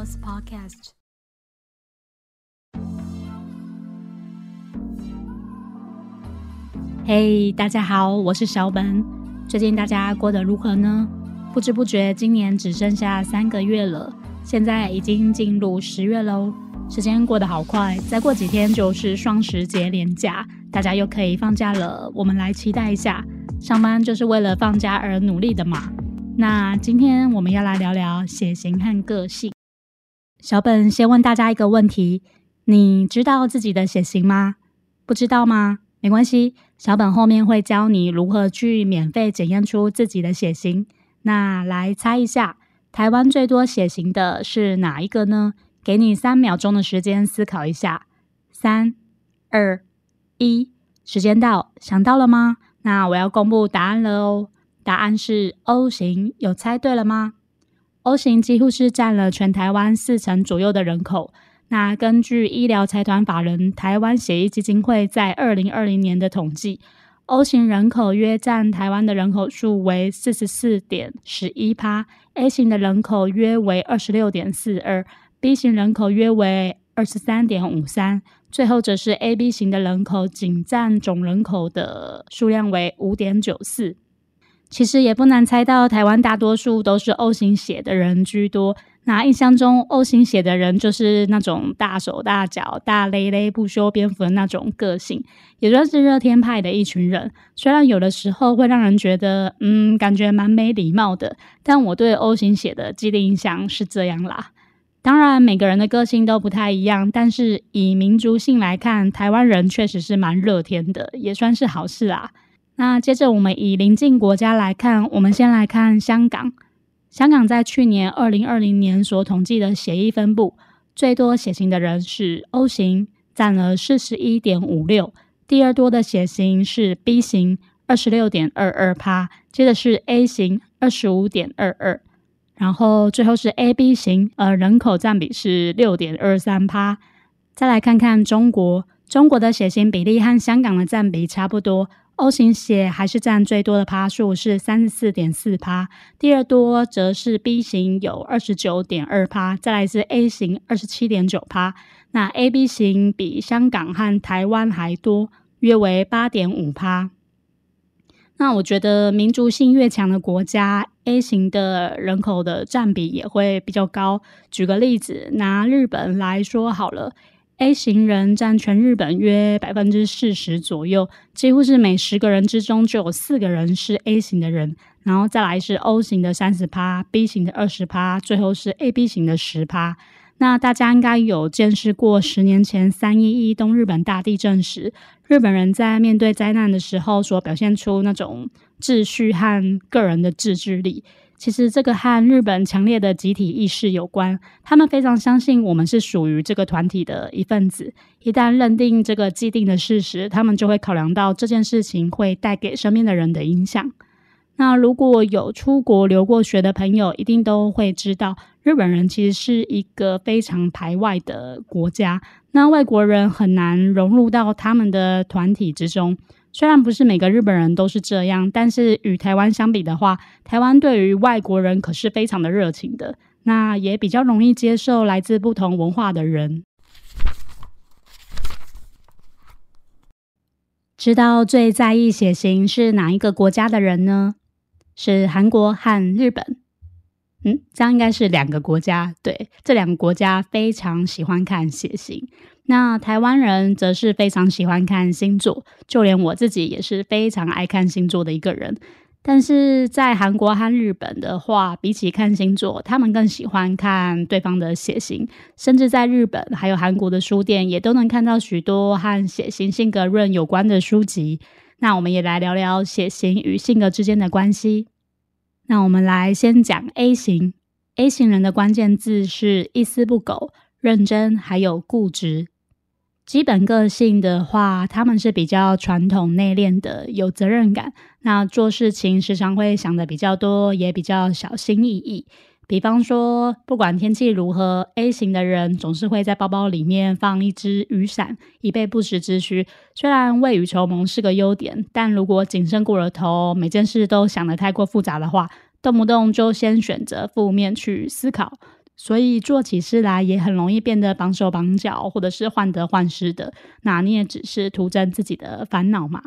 Girls Podcast。嘿，大家好，我是小本。最近大家过得如何呢？不知不觉，今年只剩下三个月了，现在已经进入十月喽。时间过得好快，再过几天就是双十节连假，大家又可以放假了。我们来期待一下，上班就是为了放假而努力的嘛。那今天我们要来聊聊血型和个性。小本先问大家一个问题：你知道自己的血型吗？不知道吗？没关系，小本后面会教你如何去免费检验出自己的血型。那来猜一下，台湾最多血型的是哪一个呢？给你三秒钟的时间思考一下。三、二、一，时间到，想到了吗？那我要公布答案了哦。答案是 O 型，有猜对了吗？O 型几乎是占了全台湾四成左右的人口。那根据医疗财团法人台湾血液基金会在二零二零年的统计，O 型人口约占台湾的人口数为四十四点十一趴，A 型的人口约为二十六点四二，B 型人口约为二十三点五三，最后则是 AB 型的人口仅占总人口的数量为五点九四。其实也不难猜到，台湾大多数都是 O 型血的人居多。那印象中，O 型血的人就是那种大手大脚、大咧咧、不修边幅的那种个性，也算是热天派的一群人。虽然有的时候会让人觉得，嗯，感觉蛮没礼貌的，但我对 O 型血的既定印象是这样啦。当然，每个人的个性都不太一样，但是以民族性来看，台湾人确实是蛮热天的，也算是好事啦。那接着我们以邻近国家来看，我们先来看香港。香港在去年二零二零年所统计的血液分布，最多血型的人是 O 型，占了四十一点五六；第二多的血型是 B 型，二十六点二二趴；接着是 A 型，二十五点二二；然后最后是 AB 型，呃，人口占比是六点二三趴。再来看看中国，中国的血型比例和香港的占比差不多。O 型血还是占最多的趴数，是三十四点四趴。第二多则是 B 型，有二十九点二趴。再来是 A 型，二十七点九趴。那 AB 型比香港和台湾还多，约为八点五趴。那我觉得民族性越强的国家，A 型的人口的占比也会比较高。举个例子，拿日本来说好了。A 型人占全日本约百分之四十左右，几乎是每十个人之中就有四个人是 A 型的人。然后再来是 O 型的三十趴，B 型的二十趴，最后是 AB 型的十趴。那大家应该有见识过十年前三一一东日本大地震时，日本人在面对灾难的时候所表现出那种秩序和个人的自制力。其实这个和日本强烈的集体意识有关，他们非常相信我们是属于这个团体的一份子。一旦认定这个既定的事实，他们就会考量到这件事情会带给身边的人的影响。那如果有出国留过学的朋友，一定都会知道，日本人其实是一个非常排外的国家。那外国人很难融入到他们的团体之中。虽然不是每个日本人都是这样，但是与台湾相比的话，台湾对于外国人可是非常的热情的，那也比较容易接受来自不同文化的人。知道最在意血型是哪一个国家的人呢？是韩国和日本。嗯，这样应该是两个国家。对，这两个国家非常喜欢看血型。那台湾人则是非常喜欢看星座，就连我自己也是非常爱看星座的一个人。但是在韩国和日本的话，比起看星座，他们更喜欢看对方的血型。甚至在日本还有韩国的书店，也都能看到许多和血型、性格论有关的书籍。那我们也来聊聊血型与性格之间的关系。那我们来先讲 A 型，A 型人的关键字是一丝不苟、认真，还有固执。基本个性的话，他们是比较传统内敛的，有责任感。那做事情时常会想的比较多，也比较小心翼翼。比方说，不管天气如何，A 型的人总是会在包包里面放一支雨伞，以备不时之需。虽然未雨绸缪是个优点，但如果谨慎过了头，每件事都想得太过复杂的话，动不动就先选择负面去思考。所以做起事来也很容易变得绑手绑脚，或者是患得患失的。那你也只是徒增自己的烦恼嘛。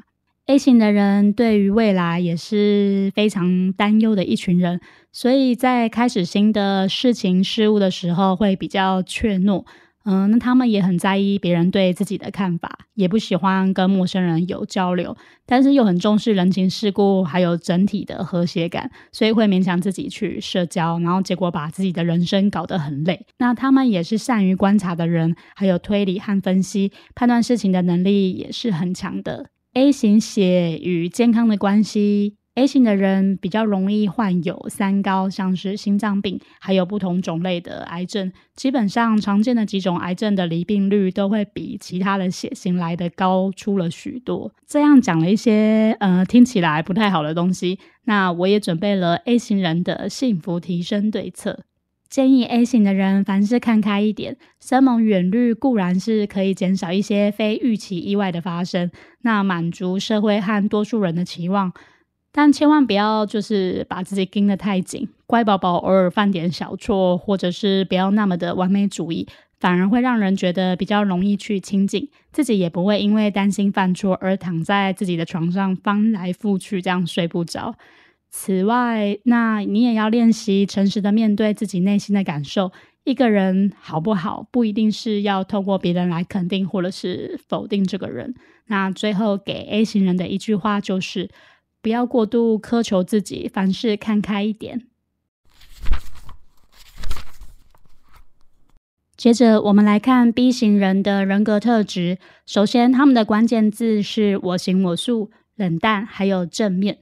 A 型的人对于未来也是非常担忧的一群人，所以在开始新的事情事物的时候会比较怯懦。嗯，那他们也很在意别人对自己的看法，也不喜欢跟陌生人有交流，但是又很重视人情世故，还有整体的和谐感，所以会勉强自己去社交，然后结果把自己的人生搞得很累。那他们也是善于观察的人，还有推理和分析，判断事情的能力也是很强的。A 型血与健康的关系。A 型的人比较容易患有三高，像是心脏病，还有不同种类的癌症。基本上常见的几种癌症的离病率都会比其他的血型来的高出了许多。这样讲了一些呃听起来不太好的东西，那我也准备了 A 型人的幸福提升对策。建议 A 型的人凡事看开一点，生猛远虑固然是可以减少一些非预期意外的发生，那满足社会和多数人的期望。但千万不要就是把自己盯得太紧，乖宝宝偶尔犯点小错，或者是不要那么的完美主义，反而会让人觉得比较容易去亲近，自己也不会因为担心犯错而躺在自己的床上翻来覆去，这样睡不着。此外，那你也要练习诚实的面对自己内心的感受。一个人好不好，不一定是要透过别人来肯定或者是否定这个人。那最后给 A 型人的一句话就是。不要过度苛求自己，凡事看开一点。接着，我们来看 B 型人的人格特质。首先，他们的关键字是我行我素、冷淡，还有正面。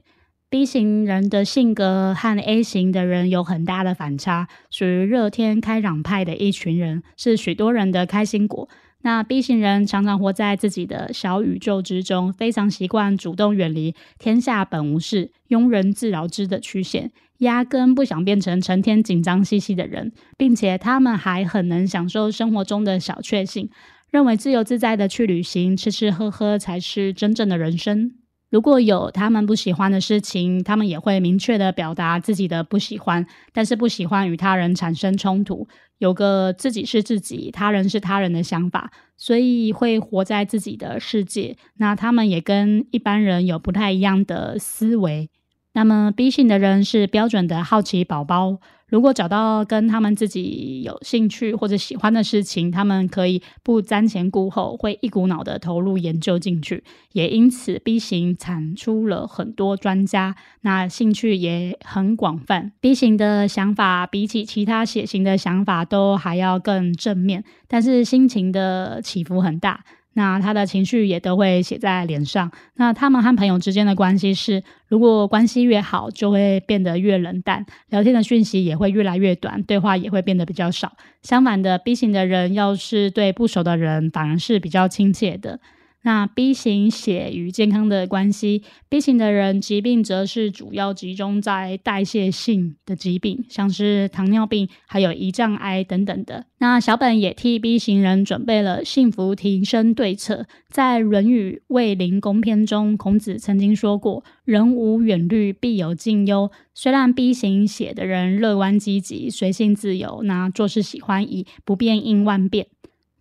B 型人的性格和 A 型的人有很大的反差，属于热天开朗派的一群人，是许多人的开心果。那 B 型人常常活在自己的小宇宙之中，非常习惯主动远离“天下本无事，庸人自扰之”的曲线，压根不想变成成天紧张兮兮的人，并且他们还很能享受生活中的小确幸，认为自由自在的去旅行、吃吃喝喝才是真正的人生。如果有他们不喜欢的事情，他们也会明确的表达自己的不喜欢，但是不喜欢与他人产生冲突，有个自己是自己，他人是他人的想法，所以会活在自己的世界。那他们也跟一般人有不太一样的思维。那么 B 型的人是标准的好奇宝宝。如果找到跟他们自己有兴趣或者喜欢的事情，他们可以不瞻前顾后，会一股脑的投入研究进去。也因此，B 型产出了很多专家，那兴趣也很广泛。B 型的想法比起其他血型的想法都还要更正面，但是心情的起伏很大。那他的情绪也都会写在脸上。那他们和朋友之间的关系是，如果关系越好，就会变得越冷淡，聊天的讯息也会越来越短，对话也会变得比较少。相反的，B 型的人要是对不熟的人，反而是比较亲切的。那 B 型血与健康的关系，B 型的人疾病则是主要集中在代谢性的疾病，像是糖尿病，还有胰脏癌等等的。那小本也替 B 型人准备了幸福提升对策。在《论语卫灵公篇》中，孔子曾经说过：“人无远虑，必有近忧。”虽然 B 型血的人乐观积极、随性自由，那做事喜欢以不变应万变。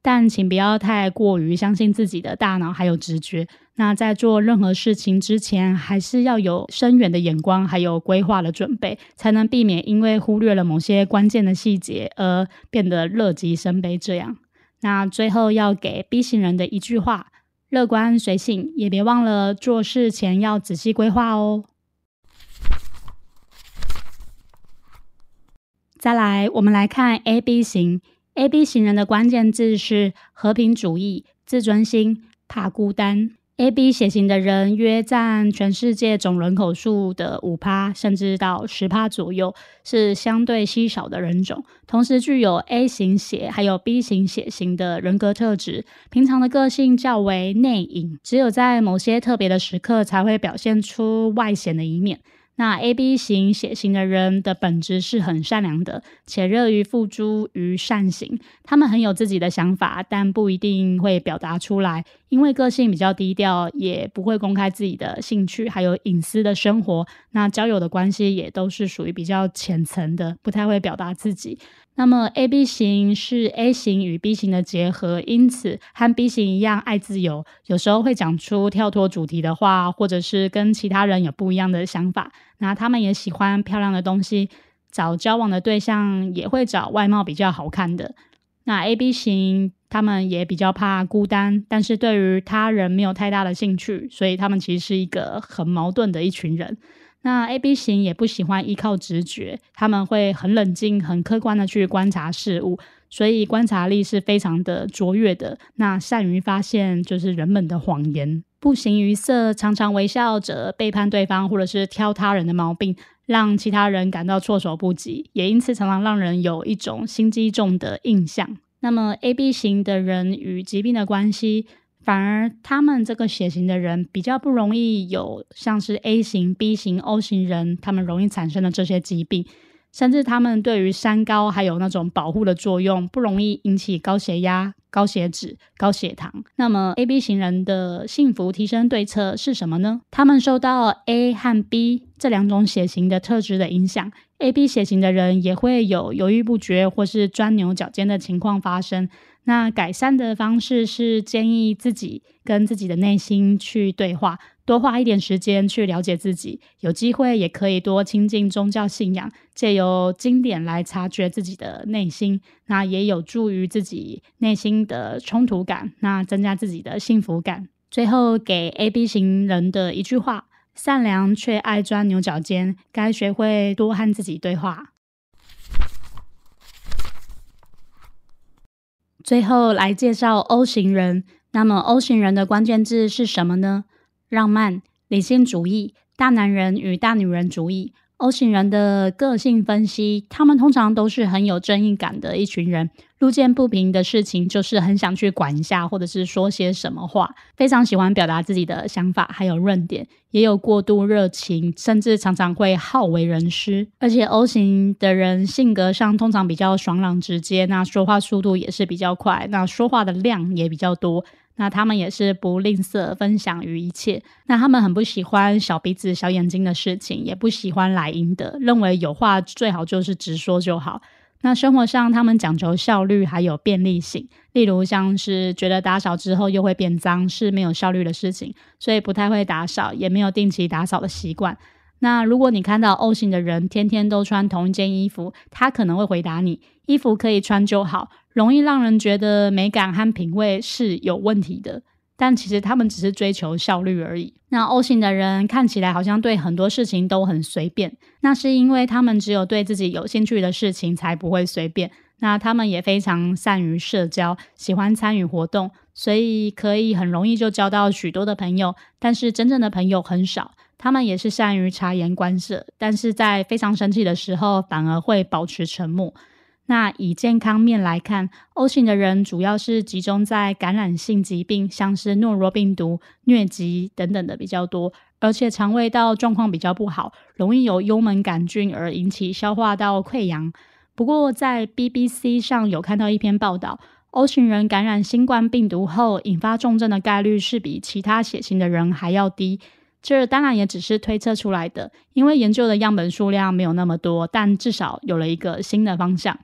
但请不要太过于相信自己的大脑还有直觉。那在做任何事情之前，还是要有深远的眼光，还有规划的准备，才能避免因为忽略了某些关键的细节而变得乐极生悲。这样，那最后要给 B 型人的一句话：乐观随性，也别忘了做事前要仔细规划哦。再来，我们来看 AB 型。A B 型人的关键字是和平主义、自尊心、怕孤单。A B 血型的人约占全世界总人口数的五趴，甚至到十趴左右，是相对稀少的人种。同时具有 A 型血还有 B 型血型的人格特质，平常的个性较为内隐，只有在某些特别的时刻才会表现出外显的一面。那 A B 型血型的人的本质是很善良的，且乐于付诸于善行。他们很有自己的想法，但不一定会表达出来，因为个性比较低调，也不会公开自己的兴趣还有隐私的生活。那交友的关系也都是属于比较浅层的，不太会表达自己。那么 A B 型是 A 型与 B 型的结合，因此和 B 型一样爱自由，有时候会讲出跳脱主题的话，或者是跟其他人有不一样的想法。那他们也喜欢漂亮的东西，找交往的对象也会找外貌比较好看的。那 A B 型他们也比较怕孤单，但是对于他人没有太大的兴趣，所以他们其实是一个很矛盾的一群人。那 A B 型也不喜欢依靠直觉，他们会很冷静、很客观的去观察事物，所以观察力是非常的卓越的。那善于发现就是人们的谎言，不形于色，常常微笑着背叛对方，或者是挑他人的毛病，让其他人感到措手不及，也因此常常让人有一种心机重的印象。那么 A B 型的人与疾病的关系。反而，他们这个血型的人比较不容易有像是 A 型、B 型、O 型人，他们容易产生的这些疾病，甚至他们对于三高还有那种保护的作用，不容易引起高血压、高血脂、高血糖。那么，A B 型人的幸福提升对策是什么呢？他们受到 A 和 B 这两种血型的特质的影响，A B 血型的人也会有犹豫不决或是钻牛角尖的情况发生。那改善的方式是建议自己跟自己的内心去对话，多花一点时间去了解自己。有机会也可以多亲近宗教信仰，借由经典来察觉自己的内心，那也有助于自己内心的冲突感，那增加自己的幸福感。最后给 A B 型人的一句话：善良却爱钻牛角尖，该学会多和自己对话。最后来介绍 O 型人。那么 O 型人的关键字是什么呢？浪漫、理性主义、大男人与大女人主义。O 型人的个性分析，他们通常都是很有正义感的一群人。路见不平的事情，就是很想去管一下，或者是说些什么话。非常喜欢表达自己的想法，还有论点，也有过度热情，甚至常常会好为人师。而且 O 型的人性格上通常比较爽朗直接，那说话速度也是比较快，那说话的量也比较多。那他们也是不吝啬分享于一切。那他们很不喜欢小鼻子小眼睛的事情，也不喜欢来阴的，认为有话最好就是直说就好。那生活上他们讲求效率还有便利性，例如像是觉得打扫之后又会变脏是没有效率的事情，所以不太会打扫，也没有定期打扫的习惯。那如果你看到 O 型的人天天都穿同一件衣服，他可能会回答你：衣服可以穿就好。容易让人觉得美感和品味是有问题的，但其实他们只是追求效率而已。那 O 型的人看起来好像对很多事情都很随便，那是因为他们只有对自己有兴趣的事情才不会随便。那他们也非常善于社交，喜欢参与活动，所以可以很容易就交到许多的朋友。但是真正的朋友很少。他们也是善于察言观色，但是在非常生气的时候反而会保持沉默。那以健康面来看，O 型的人主要是集中在感染性疾病，像是诺如病毒、疟疾等等的比较多，而且肠胃道状况比较不好，容易有幽门杆菌而引起消化道溃疡。不过在 BBC 上有看到一篇报道，O 型人感染新冠病毒后引发重症的概率是比其他血型的人还要低。这当然也只是推测出来的，因为研究的样本数量没有那么多，但至少有了一个新的方向。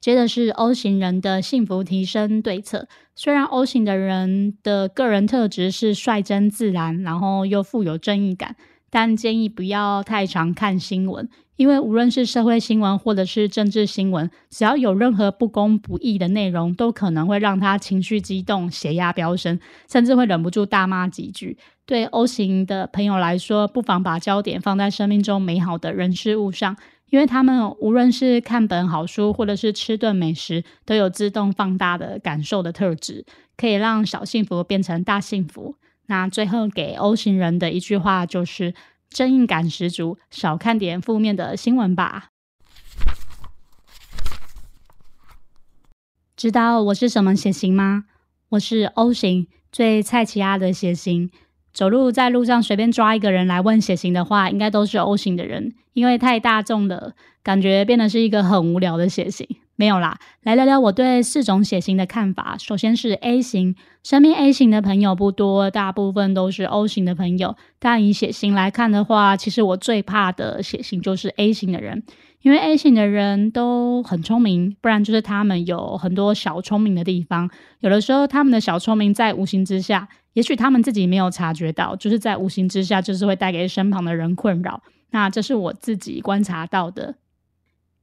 接着是 O 型人的幸福提升对策。虽然 O 型的人的个人特质是率真自然，然后又富有正义感，但建议不要太常看新闻，因为无论是社会新闻或者是政治新闻，只要有任何不公不义的内容，都可能会让他情绪激动、血压飙升，甚至会忍不住大骂几句。对 O 型的朋友来说，不妨把焦点放在生命中美好的人事物上。因为他们无论是看本好书，或者是吃顿美食，都有自动放大的感受的特质，可以让小幸福变成大幸福。那最后给 O 型人的一句话就是：正义感十足，少看点负面的新闻吧。知道我是什么血型吗？我是 O 型，最菜奇亚的血型。走路在路上随便抓一个人来问血型的话，应该都是 O 型的人，因为太大众了，感觉变得是一个很无聊的血型。没有啦，来聊聊我对四种血型的看法。首先是 A 型，身边 A 型的朋友不多，大部分都是 O 型的朋友。但以血型来看的话，其实我最怕的血型就是 A 型的人，因为 A 型的人都很聪明，不然就是他们有很多小聪明的地方。有的时候他们的小聪明在无形之下，也许他们自己没有察觉到，就是在无形之下，就是会带给身旁的人困扰。那这是我自己观察到的。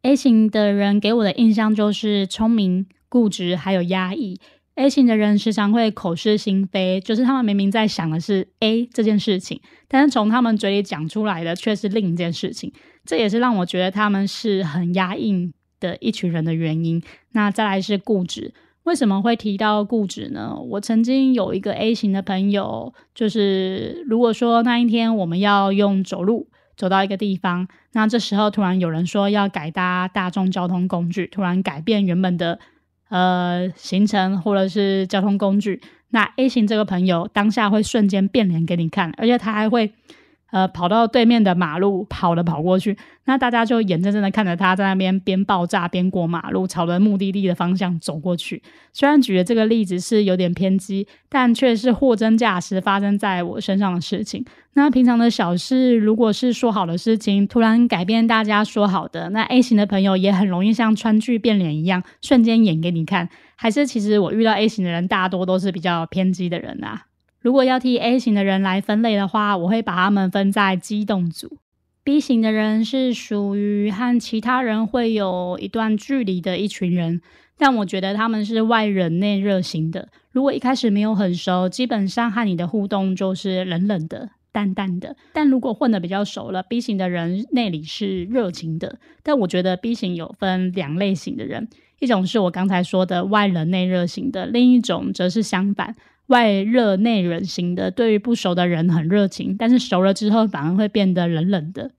A 型的人给我的印象就是聪明、固执，还有压抑。A 型的人时常会口是心非，就是他们明明在想的是 A 这件事情，但是从他们嘴里讲出来的却是另一件事情。这也是让我觉得他们是很压抑的一群人的原因。那再来是固执，为什么会提到固执呢？我曾经有一个 A 型的朋友，就是如果说那一天我们要用走路。走到一个地方，那这时候突然有人说要改搭大众交通工具，突然改变原本的呃行程或者是交通工具，那 A 型这个朋友当下会瞬间变脸给你看，而且他还会。呃，跑到对面的马路，跑了跑过去，那大家就眼睁睁的看着他在那边边爆炸边过马路，朝着目的地的方向走过去。虽然举的这个例子是有点偏激，但却是货真价实发生在我身上的事情。那平常的小事，如果是说好的事情，突然改变大家说好的，那 A 型的朋友也很容易像川剧变脸一样，瞬间演给你看。还是其实我遇到 A 型的人，大多都是比较偏激的人啊。如果要替 A 型的人来分类的话，我会把他们分在激动组。B 型的人是属于和其他人会有一段距离的一群人，但我觉得他们是外冷内热型的。如果一开始没有很熟，基本上和你的互动就是冷冷的、淡淡的。但如果混得比较熟了，B 型的人内里是热情的。但我觉得 B 型有分两类型的人，一种是我刚才说的外冷内热型的，另一种则是相反。外热内冷型的，对于不熟的人很热情，但是熟了之后反而会变得冷冷的。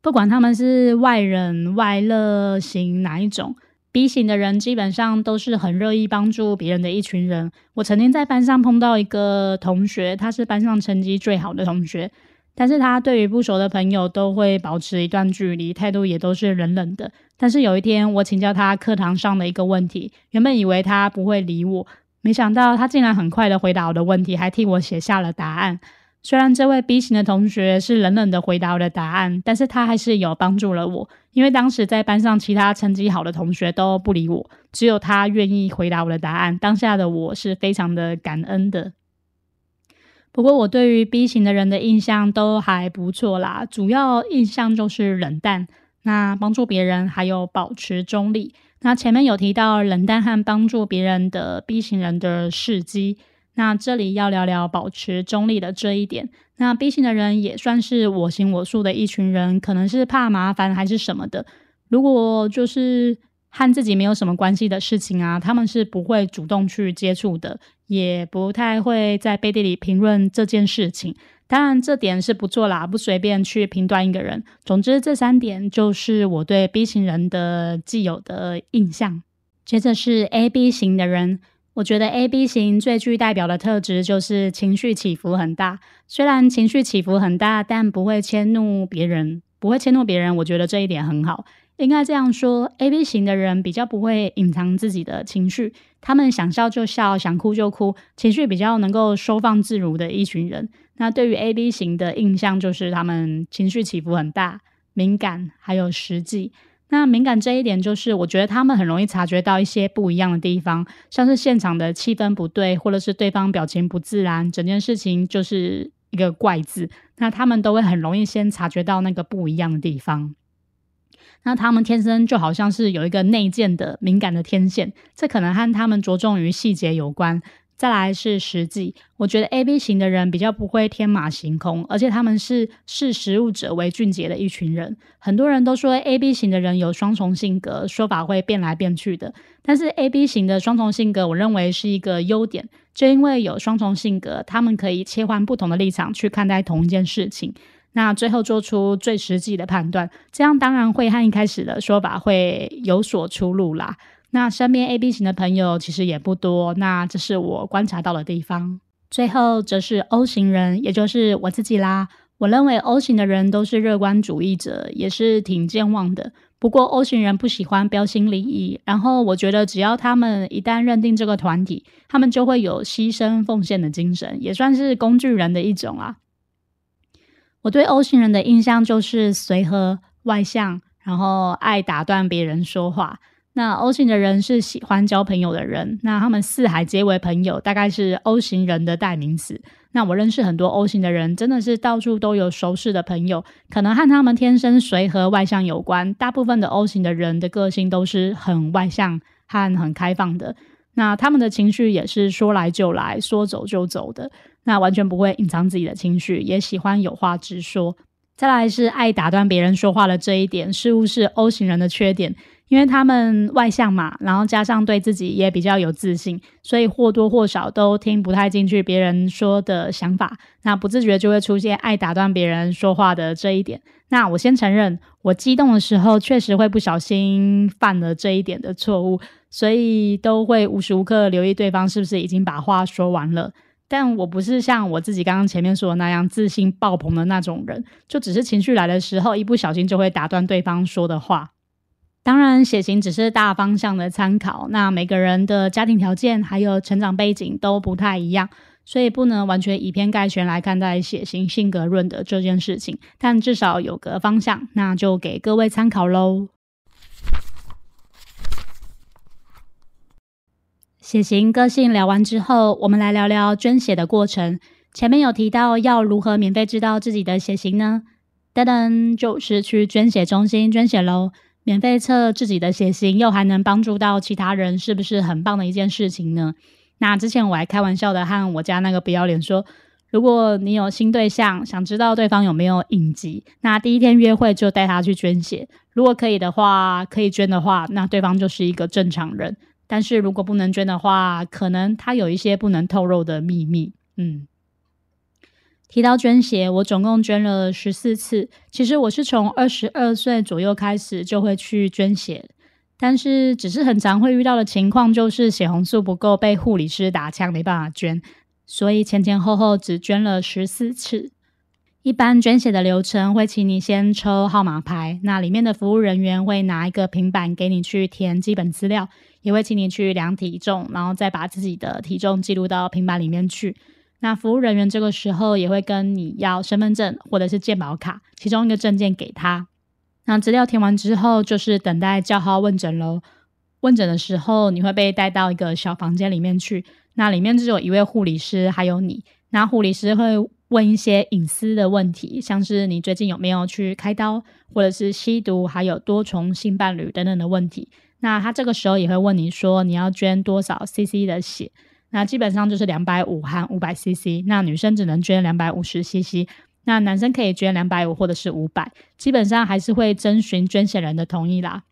不管他们是外冷外热型哪一种，B 型的人基本上都是很乐意帮助别人的一群人。我曾经在班上碰到一个同学，他是班上成绩最好的同学，但是他对于不熟的朋友都会保持一段距离，态度也都是冷冷的。但是有一天，我请教他课堂上的一个问题，原本以为他不会理我。没想到他竟然很快的回答我的问题，还替我写下了答案。虽然这位 B 型的同学是冷冷的回答我的答案，但是他还是有帮助了我。因为当时在班上其他成绩好的同学都不理我，只有他愿意回答我的答案。当下的我是非常的感恩的。不过我对于 B 型的人的印象都还不错啦，主要印象就是冷淡，那帮助别人还有保持中立。那前面有提到冷淡和帮助别人的 B 型人的事迹，那这里要聊聊保持中立的这一点。那 B 型的人也算是我行我素的一群人，可能是怕麻烦还是什么的。如果就是和自己没有什么关系的事情啊，他们是不会主动去接触的，也不太会在背地里评论这件事情。当然，这点是不错啦，不随便去评断一个人。总之，这三点就是我对 B 型人的既有的印象。接着是 AB 型的人，我觉得 AB 型最具代表的特质就是情绪起伏很大。虽然情绪起伏很大，但不会迁怒别人，不会迁怒别人。我觉得这一点很好。应该这样说，A B 型的人比较不会隐藏自己的情绪，他们想笑就笑，想哭就哭，情绪比较能够收放自如的一群人。那对于 A B 型的印象就是他们情绪起伏很大，敏感，还有实际。那敏感这一点，就是我觉得他们很容易察觉到一些不一样的地方，像是现场的气氛不对，或者是对方表情不自然，整件事情就是一个怪字。那他们都会很容易先察觉到那个不一样的地方。那他们天生就好像是有一个内建的敏感的天线，这可能和他们着重于细节有关。再来是实际，我觉得 A B 型的人比较不会天马行空，而且他们是视实务者为俊杰的一群人。很多人都说 A B 型的人有双重性格，说法会变来变去的。但是 A B 型的双重性格，我认为是一个优点，就因为有双重性格，他们可以切换不同的立场去看待同一件事情。那最后做出最实际的判断，这样当然会和一开始的说法会有所出入啦。那身边 A B 型的朋友其实也不多，那这是我观察到的地方。最后则是 O 型人，也就是我自己啦。我认为 O 型的人都是乐观主义者，也是挺健忘的。不过 O 型人不喜欢标新立异，然后我觉得只要他们一旦认定这个团体，他们就会有牺牲奉献的精神，也算是工具人的一种啊。我对 O 型人的印象就是随和、外向，然后爱打断别人说话。那 O 型的人是喜欢交朋友的人，那他们四海皆为朋友，大概是 O 型人的代名词。那我认识很多 O 型的人，真的是到处都有熟识的朋友，可能和他们天生随和外向有关。大部分的 O 型的人的个性都是很外向和很开放的，那他们的情绪也是说来就来，说走就走的，那完全不会隐藏自己的情绪，也喜欢有话直说。再来是爱打断别人说话的这一点，似乎是 O 型人的缺点。因为他们外向嘛，然后加上对自己也比较有自信，所以或多或少都听不太进去别人说的想法，那不自觉就会出现爱打断别人说话的这一点。那我先承认，我激动的时候确实会不小心犯了这一点的错误，所以都会无时无刻留意对方是不是已经把话说完了。但我不是像我自己刚刚前面说的那样自信爆棚的那种人，就只是情绪来的时候，一不小心就会打断对方说的话。当然，血型只是大方向的参考。那每个人的家庭条件还有成长背景都不太一样，所以不能完全以偏概全来看待血型性格论的这件事情。但至少有个方向，那就给各位参考喽。血型个性聊完之后，我们来聊聊捐血的过程。前面有提到要如何免费知道自己的血型呢？噔噔，就是去捐血中心捐血喽。免费测自己的血型，又还能帮助到其他人，是不是很棒的一件事情呢？那之前我还开玩笑的和我家那个不要脸说，如果你有新对象，想知道对方有没有隐疾，那第一天约会就带他去捐血。如果可以的话，可以捐的话，那对方就是一个正常人。但是如果不能捐的话，可能他有一些不能透露的秘密。嗯。提到捐血，我总共捐了十四次。其实我是从二十二岁左右开始就会去捐血，但是只是很常会遇到的情况就是血红素不够，被护理师打枪没办法捐，所以前前后后只捐了十四次。一般捐血的流程会请你先抽号码牌，那里面的服务人员会拿一个平板给你去填基本资料，也会请你去量体重，然后再把自己的体重记录到平板里面去。那服务人员这个时候也会跟你要身份证或者是健保卡，其中一个证件给他。那资料填完之后，就是等待叫号问诊喽。问诊的时候，你会被带到一个小房间里面去，那里面只有一位护理师，还有你。那护理师会问一些隐私的问题，像是你最近有没有去开刀，或者是吸毒，还有多重性伴侣等等的问题。那他这个时候也会问你说，你要捐多少 CC 的血？那基本上就是两百五和五百 CC，那女生只能捐两百五十 CC，那男生可以捐两百五或者是五百，基本上还是会征询捐血人的同意啦。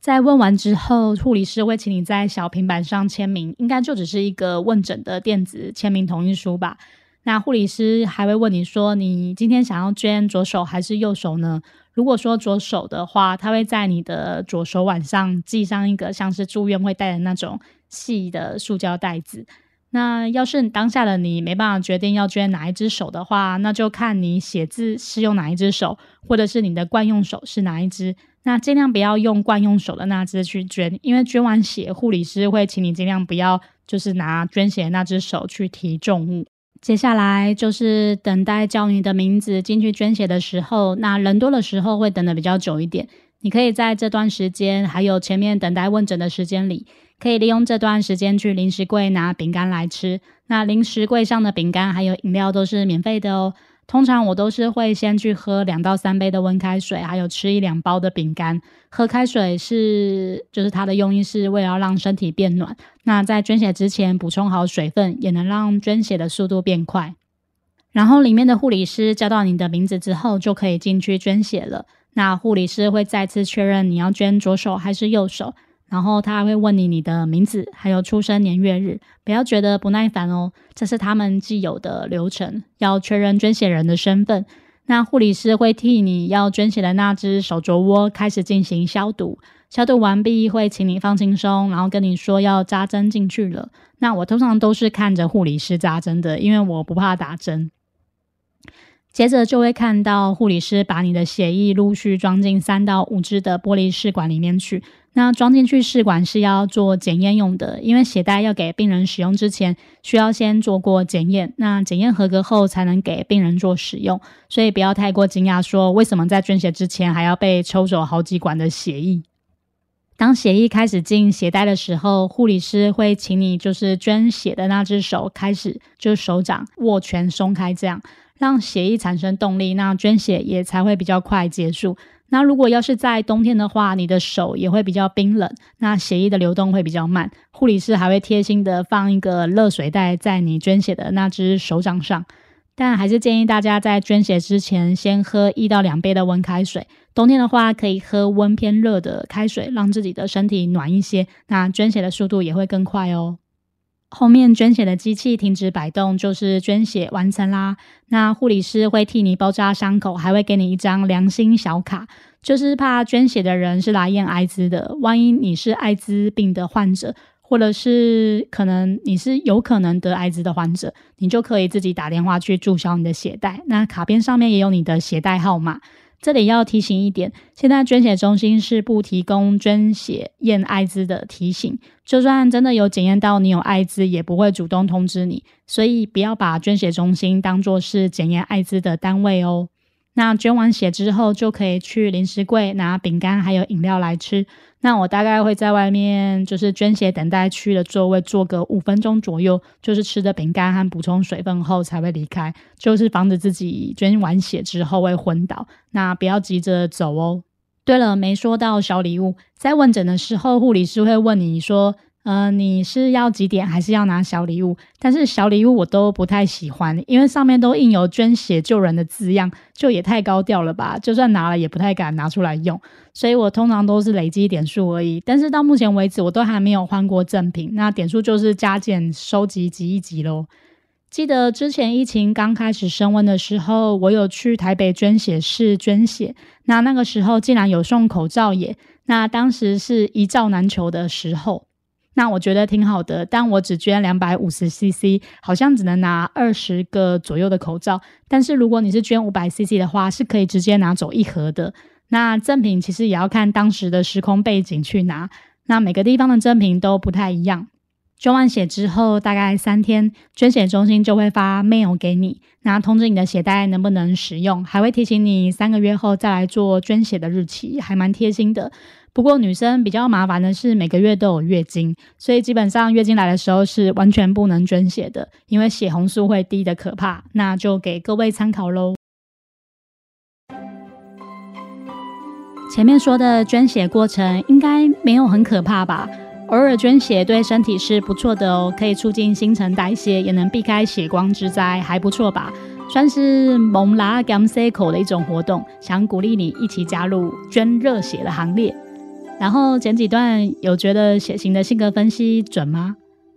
在问完之后，护理师会请你在小平板上签名，应该就只是一个问诊的电子签名同意书吧。那护理师还会问你说，你今天想要捐左手还是右手呢？如果说左手的话，他会在你的左手腕上系上一个像是住院会戴的那种。细的塑胶袋子。那要是当下的你没办法决定要捐哪一只手的话，那就看你写字是用哪一只手，或者是你的惯用手是哪一只。那尽量不要用惯用手的那只去捐，因为捐完血，护理师会请你尽量不要就是拿捐血那只手去提重物。接下来就是等待叫你的名字进去捐血的时候，那人多的时候会等的比较久一点。你可以在这段时间，还有前面等待问诊的时间里。可以利用这段时间去零食柜拿饼干来吃。那零食柜上的饼干还有饮料都是免费的哦。通常我都是会先去喝两到三杯的温开水，还有吃一两包的饼干。喝开水是就是它的用意是为了让身体变暖。那在捐血之前补充好水分，也能让捐血的速度变快。然后里面的护理师叫到你的名字之后，就可以进去捐血了。那护理师会再次确认你要捐左手还是右手。然后他还会问你你的名字，还有出生年月日，不要觉得不耐烦哦，这是他们既有的流程，要确认捐血人的身份。那护理师会替你要捐血的那只手肘窝开始进行消毒，消毒完毕会请你放轻松，然后跟你说要扎针进去了。那我通常都是看着护理师扎针的，因为我不怕打针。接着就会看到护理师把你的血液陆续装进三到五支的玻璃试管里面去。那装进去试管是要做检验用的，因为血袋要给病人使用之前，需要先做过检验。那检验合格后才能给病人做使用，所以不要太过惊讶，说为什么在捐血之前还要被抽走好几管的血液。当血液开始进血袋的时候，护理师会请你就是捐血的那只手开始，就是手掌握拳松开这样。让血液产生动力，那捐血也才会比较快结束。那如果要是在冬天的话，你的手也会比较冰冷，那血液的流动会比较慢。护理师还会贴心的放一个热水袋在你捐血的那只手掌上。但还是建议大家在捐血之前先喝一到两杯的温开水。冬天的话，可以喝温偏热的开水，让自己的身体暖一些。那捐血的速度也会更快哦。后面捐血的机器停止摆动，就是捐血完成啦。那护理师会替你包扎伤口，还会给你一张良心小卡，就是怕捐血的人是来验艾滋的。万一你是艾滋病的患者，或者是可能你是有可能得艾滋的患者，你就可以自己打电话去注销你的血袋。那卡片上面也有你的血袋号码。这里要提醒一点，现在捐血中心是不提供捐血验艾滋的提醒，就算真的有检验到你有艾滋，也不会主动通知你，所以不要把捐血中心当作是检验艾滋的单位哦。那捐完血之后，就可以去零食柜拿饼干还有饮料来吃。那我大概会在外面，就是捐血等待区的座位坐个五分钟左右，就是吃的饼干和补充水分后才会离开，就是防止自己捐完血之后会昏倒。那不要急着走哦。对了，没说到小礼物，在问诊的时候，护理师会问你说。呃，你是要几点，还是要拿小礼物？但是小礼物我都不太喜欢，因为上面都印有捐血救人的字样，就也太高调了吧？就算拿了，也不太敢拿出来用。所以我通常都是累积点数而已。但是到目前为止，我都还没有换过赠品，那点数就是加减收集集一集喽。记得之前疫情刚开始升温的时候，我有去台北捐血室捐血，那那个时候竟然有送口罩耶！那当时是一罩难求的时候。那我觉得挺好的，但我只捐两百五十 CC，好像只能拿二十个左右的口罩。但是如果你是捐五百 CC 的话，是可以直接拿走一盒的。那赠品其实也要看当时的时空背景去拿，那每个地方的赠品都不太一样。捐完血之后，大概三天，捐血中心就会发 mail 给你，那通知你的血袋能不能使用，还会提醒你三个月后再来做捐血的日期，还蛮贴心的。不过女生比较麻烦的是每个月都有月经，所以基本上月经来的时候是完全不能捐血的，因为血红素会低的可怕。那就给各位参考喽。前面说的捐血过程应该没有很可怕吧？偶尔捐血对身体是不错的哦，可以促进新陈代谢，也能避开血光之灾，还不错吧？算是蒙拉 gam c 口的一种活动，想鼓励你一起加入捐热血的行列。然后前几段有觉得血型的性格分析准吗？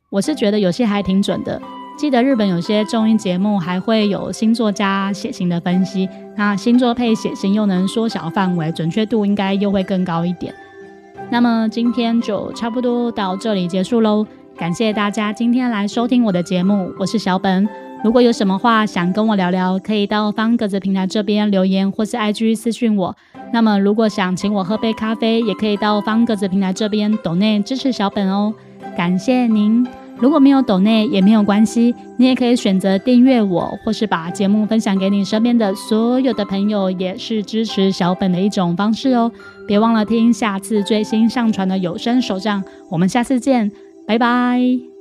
我是觉得有些还挺准的。记得日本有些综艺节目还会有星座加血型的分析，那星座配血型又能缩小范围，准确度应该又会更高一点。那么今天就差不多到这里结束喽，感谢大家今天来收听我的节目，我是小本。如果有什么话想跟我聊聊，可以到方格子平台这边留言，或是 IG 私讯我。那么，如果想请我喝杯咖啡，也可以到方格子平台这边抖内支持小本哦。感谢您。如果没有抖内也没有关系，你也可以选择订阅我，或是把节目分享给你身边的所有的朋友，也是支持小本的一种方式哦。别忘了听下次最新上传的有声手账，我们下次见，拜拜。